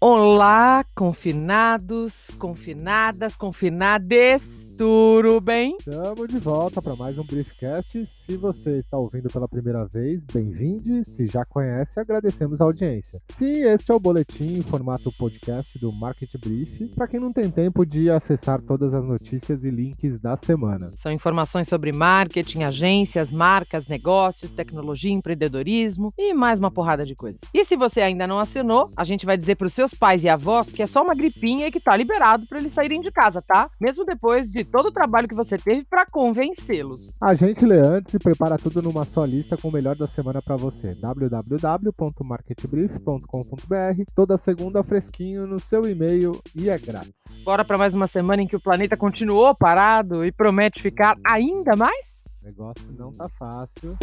Olá, confinados, confinadas, confinades. Tudo bem? Estamos de volta para mais um Briefcast. Se você está ouvindo pela primeira vez, bem-vindo. Se já conhece, agradecemos a audiência. Sim, este é o boletim em formato podcast do Market Brief, para quem não tem tempo de acessar todas as notícias e links da semana. São informações sobre marketing, agências, marcas, negócios, tecnologia, empreendedorismo e mais uma porrada de coisas. E se você ainda não assinou, a gente vai dizer para os seus pais e avós que é só uma gripinha e que tá liberado para eles saírem de casa, tá? Mesmo depois de todo o trabalho que você teve para convencê-los. A gente lê antes e prepara tudo numa só lista com o melhor da semana para você. www.marketbrief.com.br Toda segunda fresquinho no seu e-mail e é grátis. Bora para mais uma semana em que o planeta continuou parado e promete ficar ainda mais? O negócio não tá fácil.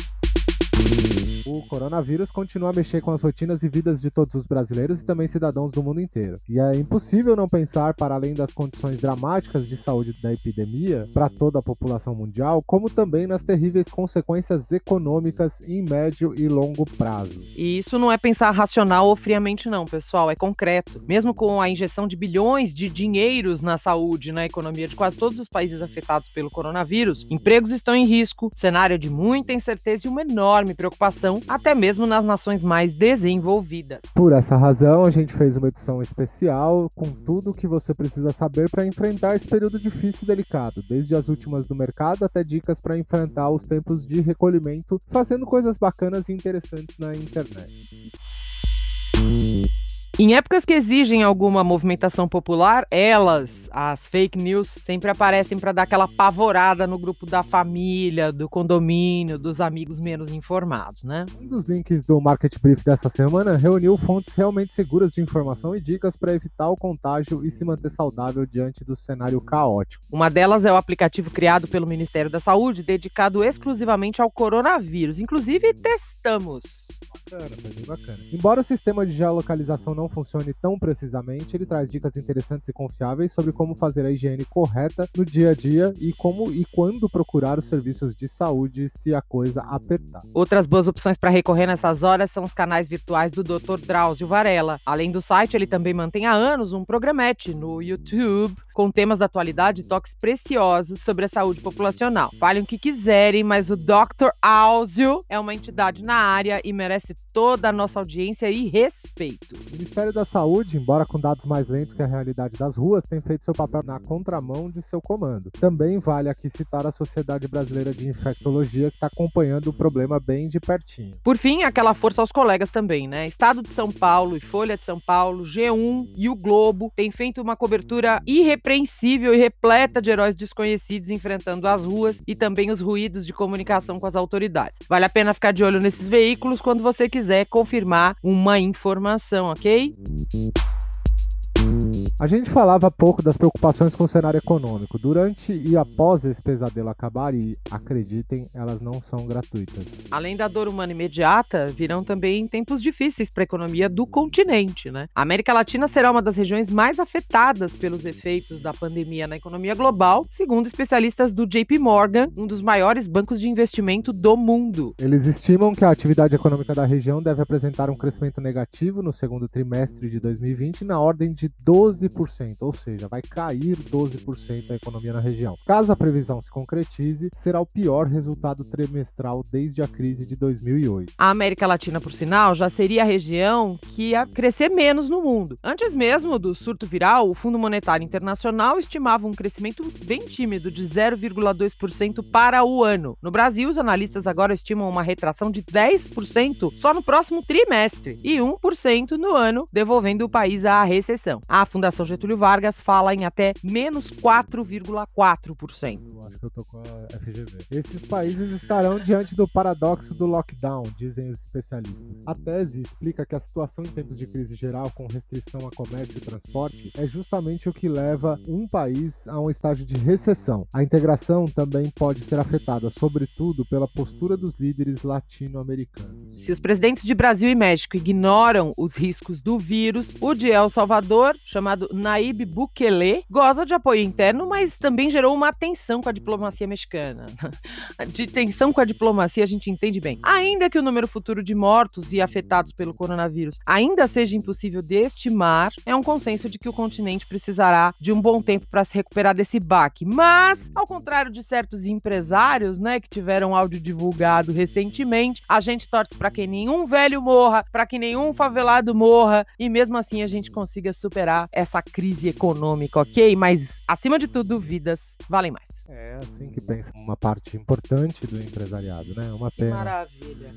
O coronavírus continua a mexer com as rotinas e vidas de todos os brasileiros e também cidadãos do mundo inteiro. E é impossível não pensar, para além das condições dramáticas de saúde da epidemia para toda a população mundial, como também nas terríveis consequências econômicas em médio e longo prazo. E isso não é pensar racional ou friamente, não, pessoal, é concreto. Mesmo com a injeção de bilhões de dinheiros na saúde na economia de quase todos os países afetados pelo coronavírus, empregos estão em risco, cenário de muita incerteza e uma enorme preocupação até mesmo nas nações mais desenvolvidas. Por essa razão, a gente fez uma edição especial com tudo o que você precisa saber para enfrentar esse período difícil e delicado, desde as últimas do mercado até dicas para enfrentar os tempos de recolhimento, fazendo coisas bacanas e interessantes na internet. Em épocas que exigem alguma movimentação popular, elas, as fake news, sempre aparecem para dar aquela pavorada no grupo da família, do condomínio, dos amigos menos informados, né? Um dos links do Market Brief dessa semana reuniu fontes realmente seguras de informação e dicas para evitar o contágio e se manter saudável diante do cenário caótico. Uma delas é o aplicativo criado pelo Ministério da Saúde, dedicado exclusivamente ao coronavírus. Inclusive, testamos. Bacana, bem bacana. Embora o sistema de geolocalização não funcione tão precisamente, ele traz dicas interessantes e confiáveis sobre como fazer a higiene correta no dia a dia e como e quando procurar os serviços de saúde se a coisa apertar. Outras boas opções para recorrer nessas horas são os canais virtuais do Dr. Drauzio Varela. Além do site, ele também mantém há anos um programete no YouTube com temas da atualidade e toques preciosos sobre a saúde populacional. Falem o que quiserem, mas o Dr. Áuzio é uma entidade na área e merece toda a nossa audiência e respeito. O Ministério da Saúde, embora com dados mais lentos que a realidade das ruas, tem feito seu papel na contramão de seu comando. Também vale aqui citar a Sociedade Brasileira de Infectologia, que está acompanhando o problema bem de pertinho. Por fim, aquela força aos colegas também, né? Estado de São Paulo e Folha de São Paulo, G1 e o Globo têm feito uma cobertura irrepreensível e repleta de heróis desconhecidos enfrentando as ruas e também os ruídos de comunicação com as autoridades. Vale a pena ficar de olho nesses veículos quando você quiser confirmar uma informação, ok? Bye. A gente falava pouco das preocupações com o cenário econômico. Durante e após esse pesadelo acabar, e acreditem, elas não são gratuitas. Além da dor humana imediata, virão também tempos difíceis para a economia do continente, né? A América Latina será uma das regiões mais afetadas pelos efeitos da pandemia na economia global, segundo especialistas do JP Morgan, um dos maiores bancos de investimento do mundo. Eles estimam que a atividade econômica da região deve apresentar um crescimento negativo no segundo trimestre de 2020 na ordem de 12%, ou seja, vai cair 12% a economia na região. Caso a previsão se concretize, será o pior resultado trimestral desde a crise de 2008. A América Latina, por sinal, já seria a região que ia crescer menos no mundo. Antes mesmo do surto viral, o Fundo Monetário Internacional estimava um crescimento bem tímido de 0,2% para o ano. No Brasil, os analistas agora estimam uma retração de 10% só no próximo trimestre e 1% no ano, devolvendo o país à recessão. A Fundação Getúlio Vargas fala em até menos 4,4%. Eu acho que eu tô com a FGV. Esses países estarão diante do paradoxo do lockdown, dizem os especialistas. A tese explica que a situação em tempos de crise geral, com restrição a comércio e transporte, é justamente o que leva um país a um estágio de recessão. A integração também pode ser afetada, sobretudo, pela postura dos líderes latino-americanos. Se os presidentes de Brasil e México ignoram os riscos do vírus, o de El Salvador, chamado chamado Naib Bukele goza de apoio interno, mas também gerou uma tensão com a diplomacia mexicana. De tensão com a diplomacia a gente entende bem. Ainda que o número futuro de mortos e afetados pelo coronavírus ainda seja impossível de estimar, é um consenso de que o continente precisará de um bom tempo para se recuperar desse baque. Mas, ao contrário de certos empresários, né, que tiveram áudio divulgado recentemente, a gente torce para que nenhum velho morra, para que nenhum favelado morra e mesmo assim a gente consiga superar essa crise econômica, ok? Mas, acima de tudo, vidas valem mais. É assim que pensa uma parte importante do empresariado, né? Uma pena. Que maravilha.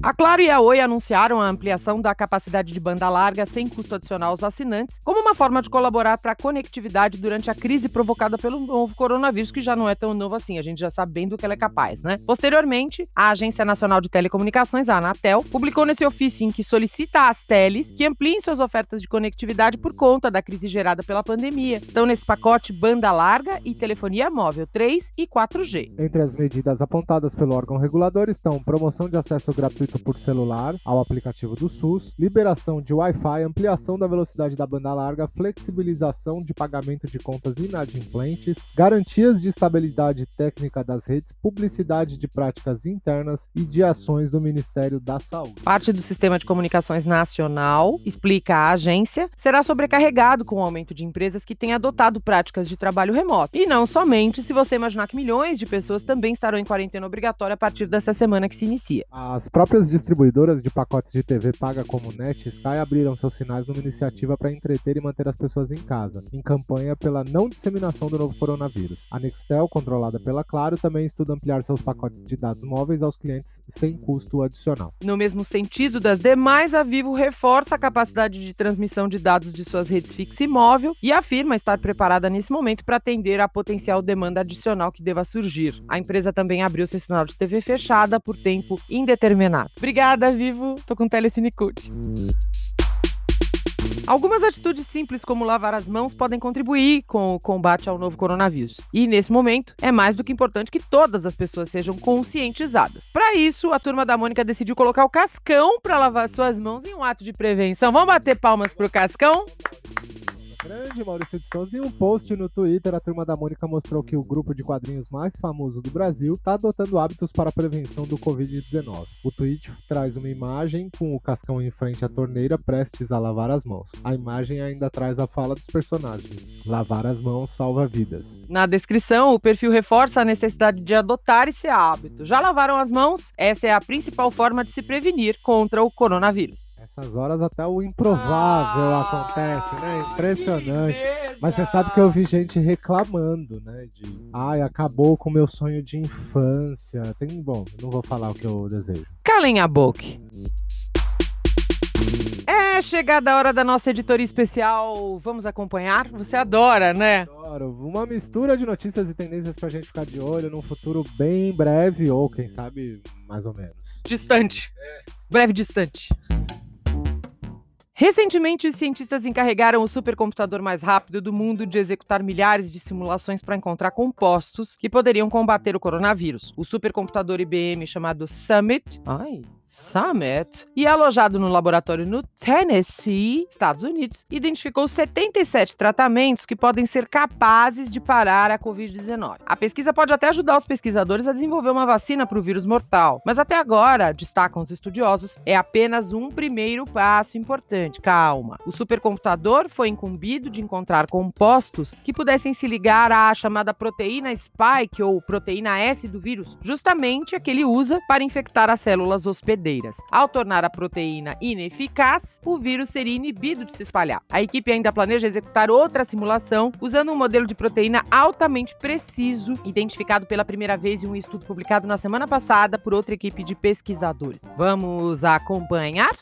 A Claro e a Oi anunciaram a ampliação da capacidade de banda larga sem custo adicional aos assinantes, como uma forma de colaborar para a conectividade durante a crise provocada pelo novo coronavírus, que já não é tão novo assim, a gente já sabe bem do que ela é capaz, né? Posteriormente, a Agência Nacional de Telecomunicações, a Anatel, publicou nesse ofício em que solicita às teles que ampliem suas ofertas de conectividade por conta da crise gerada pela pandemia. Estão nesse pacote banda larga e telefonia móvel 3 e 4G. Entre as medidas apontadas pelo órgão regulador estão promoção de acesso gratuito por celular ao aplicativo do SUS, liberação de Wi-Fi, ampliação da velocidade da banda larga, flexibilização de pagamento de contas inadimplentes, garantias de estabilidade técnica das redes, publicidade de práticas internas e de ações do Ministério da Saúde. Parte do Sistema de Comunicações Nacional, explica a agência, será sobrecarregado com o aumento de empresas que têm adotado práticas de trabalho remoto. E não somente se você imaginar que milhões de pessoas também estarão em quarentena obrigatória a partir dessa semana que se inicia. As próprias distribuidoras de pacotes de TV paga como Net Sky abriram seus sinais numa iniciativa para entreter e manter as pessoas em casa, em campanha pela não disseminação do novo coronavírus. A Nextel, controlada pela Claro, também estuda ampliar seus pacotes de dados móveis aos clientes sem custo adicional. No mesmo sentido das demais, a Vivo reforça a capacidade de transmissão de dados de suas redes fixa e móvel e afirma estar preparada nesse momento para atender a potencial demanda adicional que deva surgir. A empresa também abriu seu sinal de TV fechada por tempo indeterminado. Obrigada, Vivo. Tô com Telecine Cult. Algumas atitudes simples, como lavar as mãos, podem contribuir com o combate ao novo coronavírus. E nesse momento, é mais do que importante que todas as pessoas sejam conscientizadas. Para isso, a turma da Mônica decidiu colocar o Cascão para lavar suas mãos em um ato de prevenção. Vamos bater palmas pro Cascão? Grande Maurício de Souza. Em um post no Twitter, a turma da Mônica mostrou que o grupo de quadrinhos mais famoso do Brasil está adotando hábitos para a prevenção do Covid-19. O tweet traz uma imagem com o Cascão em frente à torneira, prestes a lavar as mãos. A imagem ainda traz a fala dos personagens: lavar as mãos salva vidas. Na descrição, o perfil reforça a necessidade de adotar esse hábito. Já lavaram as mãos? Essa é a principal forma de se prevenir contra o coronavírus. Essas horas até o improvável ah, acontece, né? Impressionante. Mas você sabe que eu vi gente reclamando, né? De ai, acabou com o meu sonho de infância. Tem, bom, não vou falar o que eu desejo. Calem a boca. É chegada a hora da nossa editoria especial. Vamos acompanhar? Você adora, né? Adoro. Uma mistura de notícias e tendências pra gente ficar de olho num futuro bem breve, ou quem sabe, mais ou menos. Distante. É. Breve distante. Recentemente, os cientistas encarregaram o supercomputador mais rápido do mundo de executar milhares de simulações para encontrar compostos que poderiam combater o coronavírus. O supercomputador IBM chamado Summit. Ai, Summit e alojado no laboratório no Tennessee, Estados Unidos, identificou 77 tratamentos que podem ser capazes de parar a Covid-19. A pesquisa pode até ajudar os pesquisadores a desenvolver uma vacina para o vírus mortal, mas até agora, destacam os estudiosos, é apenas um primeiro passo importante. Calma. O supercomputador foi incumbido de encontrar compostos que pudessem se ligar à chamada proteína spike ou proteína S do vírus, justamente a que ele usa para infectar as células hospedeiras Ao tornar a proteína ineficaz, o vírus seria inibido de se espalhar. A equipe ainda planeja executar outra simulação usando um modelo de proteína altamente preciso, identificado pela primeira vez em um estudo publicado na semana passada por outra equipe de pesquisadores. Vamos acompanhar?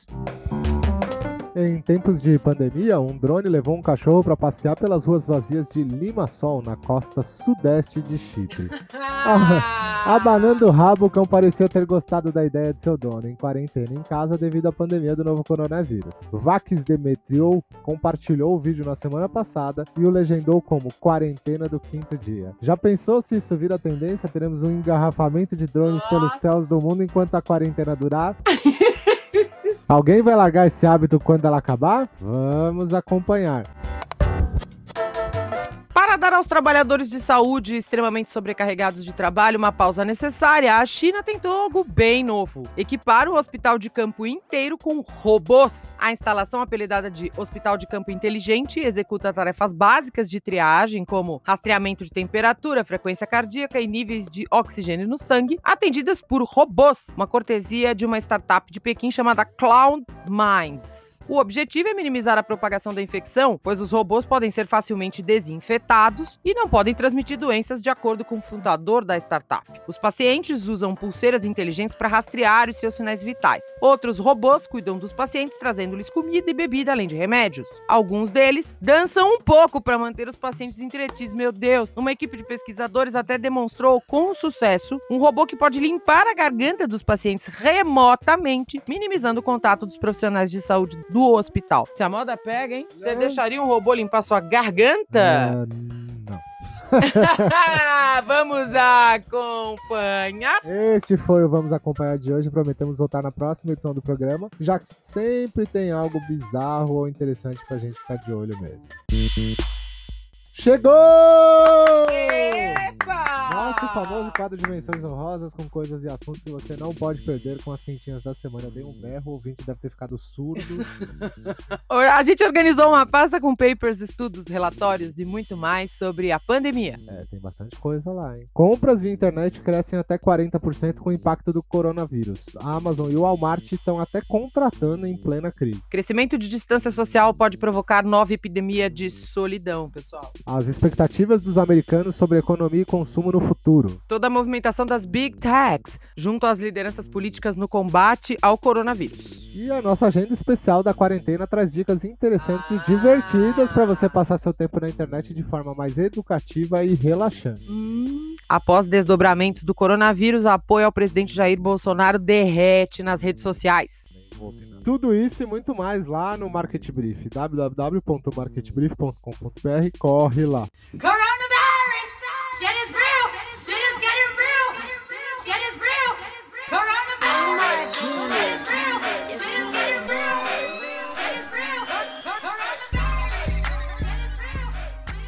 Em tempos de pandemia, um drone levou um cachorro para passear pelas ruas vazias de Limassol, na costa sudeste de Chipre. Abanando o rabo, o cão parecia ter gostado da ideia de seu dono, em quarentena em casa devido à pandemia do novo coronavírus. Vax Demetriou compartilhou o vídeo na semana passada e o legendou como quarentena do quinto dia. Já pensou se isso vira tendência? Teremos um engarrafamento de drones Nossa. pelos céus do mundo enquanto a quarentena durar? Alguém vai largar esse hábito quando ela acabar? Vamos acompanhar. Para aos trabalhadores de saúde extremamente sobrecarregados de trabalho uma pausa necessária, a China tentou algo bem novo: equipar o hospital de campo inteiro com robôs. A instalação, apelidada de Hospital de Campo Inteligente, executa tarefas básicas de triagem, como rastreamento de temperatura, frequência cardíaca e níveis de oxigênio no sangue, atendidas por robôs, uma cortesia de uma startup de Pequim chamada Cloud Minds. O objetivo é minimizar a propagação da infecção, pois os robôs podem ser facilmente desinfetados e não podem transmitir doenças, de acordo com o fundador da startup. Os pacientes usam pulseiras inteligentes para rastrear os seus sinais vitais. Outros robôs cuidam dos pacientes, trazendo-lhes comida e bebida, além de remédios. Alguns deles dançam um pouco para manter os pacientes entretidos. Meu Deus! Uma equipe de pesquisadores até demonstrou com sucesso um robô que pode limpar a garganta dos pacientes remotamente, minimizando o contato dos profissionais de saúde do hospital. Se a moda pega, hein? Você Não. deixaria um robô limpar sua garganta? Ah, não. Vamos acompanhar. Este foi o Vamos Acompanhar de hoje. Prometemos voltar na próxima edição do programa, já que sempre tem algo bizarro ou interessante pra gente ficar de olho mesmo. Chegou! Epa! Nosso famoso quadro de menções honrosas com coisas e assuntos que você não pode perder com as quentinhas da semana. Eu dei um berro, o ouvinte deve ter ficado surdo. A gente organizou uma pasta com papers, estudos, relatórios e muito mais sobre a pandemia. É, tem bastante coisa lá, hein? Compras via internet crescem até 40% com o impacto do coronavírus. A Amazon e o Walmart estão até contratando em plena crise. Crescimento de distância social pode provocar nova epidemia de solidão, pessoal. As expectativas dos americanos sobre economia e consumo no futuro. Toda a movimentação das Big Techs junto às lideranças políticas no combate ao coronavírus. E a nossa agenda especial da quarentena traz dicas interessantes e divertidas para você passar seu tempo na internet de forma mais educativa e relaxante. Hum, Após desdobramentos do coronavírus, apoio ao presidente Jair Bolsonaro derrete nas redes sociais. Tudo isso e muito mais lá no Market Brief, www.marketbrief.com.br. Corre lá. Coronavirus!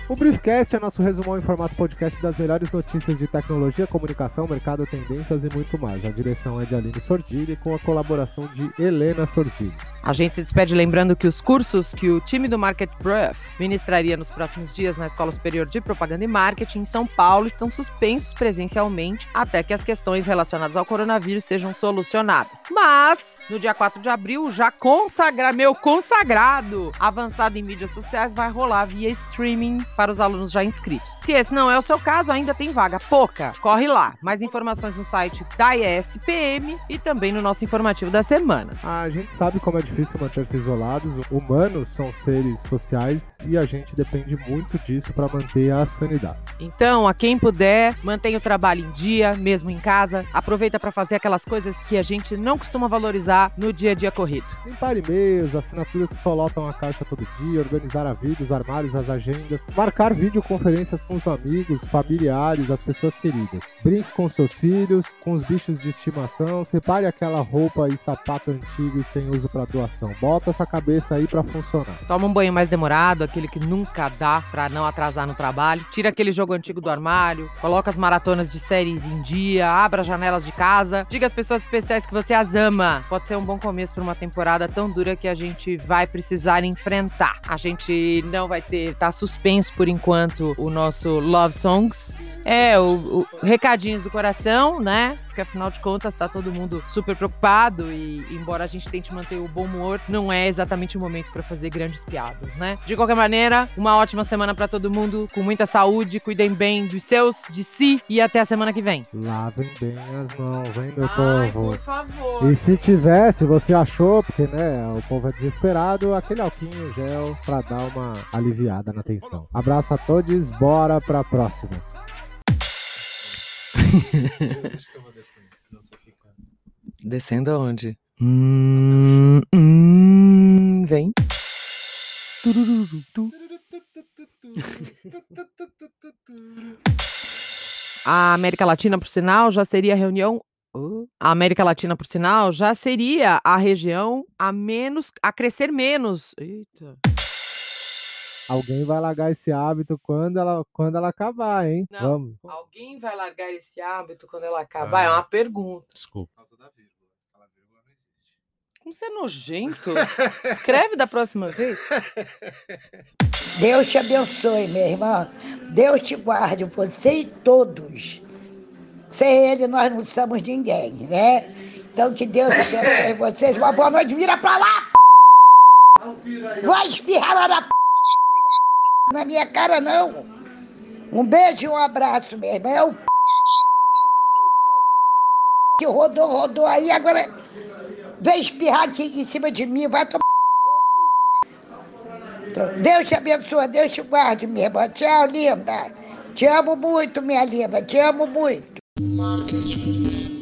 O Briefcast é nosso resumão em formato podcast das melhores notícias de tecnologia, comunicação, mercado, tendências e muito mais. A direção é de Aline Sordilli com a colaboração de Helena Sordilli. A gente se despede lembrando que os cursos que o time do Market Brief ministraria nos próximos dias na Escola Superior de Propaganda e Marketing em São Paulo estão suspensos presencialmente até que as questões relacionadas ao coronavírus sejam solucionadas. Mas, no dia 4 de abril, já consagra meu consagrado avançado em mídias sociais vai rolar via streaming para os alunos já inscritos. Se esse não é o seu caso, ainda tem vaga. Pouca. Corre lá. Mais informações no site da ESPM e também no nosso informativo da semana. A gente sabe como é difícil manter-se isolados. Humanos são seres sociais e a gente depende muito disso para manter a sanidade. Então, a quem puder, mantenha o trabalho em dia, mesmo em casa. Aproveita para fazer aquelas coisas que a gente não costuma valorizar no dia a dia corrido. Limpar e-mails, assinaturas que só lotam a caixa todo dia, organizar a vida, os armários, as agendas, marcar videoconferências com os amigos, familiares, as pessoas queridas. Brinque com seus filhos, com os bichos de estimação, separe aquela roupa e sapato antigo e sem uso para doação. Bota essa cabeça aí para funcionar. Toma um banho mais demorado, aquele que nunca dá pra não atrasar no trabalho. Tira aquele jogo antigo do armário, coloca as maratonas de séries em dia, abra as janelas de casa, diga às pessoas especiais que você as ama. Pode ser um bom começo pra uma temporada tão dura que a gente vai precisar enfrentar. A gente não vai ter, tá suspenso por enquanto o nosso Love Songs. É, o, o recadinhos do coração, né? Porque afinal de contas tá todo mundo super preocupado e embora a gente tente manter o bom humor, não é exatamente o momento pra fazer grandes piadas, né? De qualquer maneira, uma ótima semana pra todo mundo, com muita saúde, cuidem bem dos seus, de si e até a semana que vem. Lavem bem as mãos, hein, meu povo? favor. E se tiver, se você achou, porque né, o povo é desesperado, aquele alquinho gel pra dar uma aliviada na tensão. Abraço a todos, bora pra próxima. Acho que eu vou descendo, senão você fica. Descendo aonde? Hum, hum, vem. A América Latina, por sinal, já seria a reunião. A América Latina, por sinal, já seria a região a menos a crescer menos. Eita. Alguém vai largar esse hábito quando ela, quando ela acabar, hein? Não. Vamos. Alguém vai largar esse hábito quando ela acabar? É Ah. uma pergunta. Desculpa. Por causa da vírgula. Não existe. Como você é nojento. Escreve da próxima vez. Deus te abençoe, minha irmã. Deus te guarde, você e todos. Sem Ele, nós não somos ninguém, né? Então, que Deus abençoe vocês. Uma boa noite. Vira pra lá! Vai espirrar lá na p... na minha cara, não. Um beijo e um abraço, minha irmã. É o que rodou, rodou aí, agora vem espirrar aqui em cima de mim. Vai tomar. Então, Deus te abençoe, Deus te guarde, minha irmã. Tchau, linda. Te amo muito, minha linda. Te amo muito. Marketing.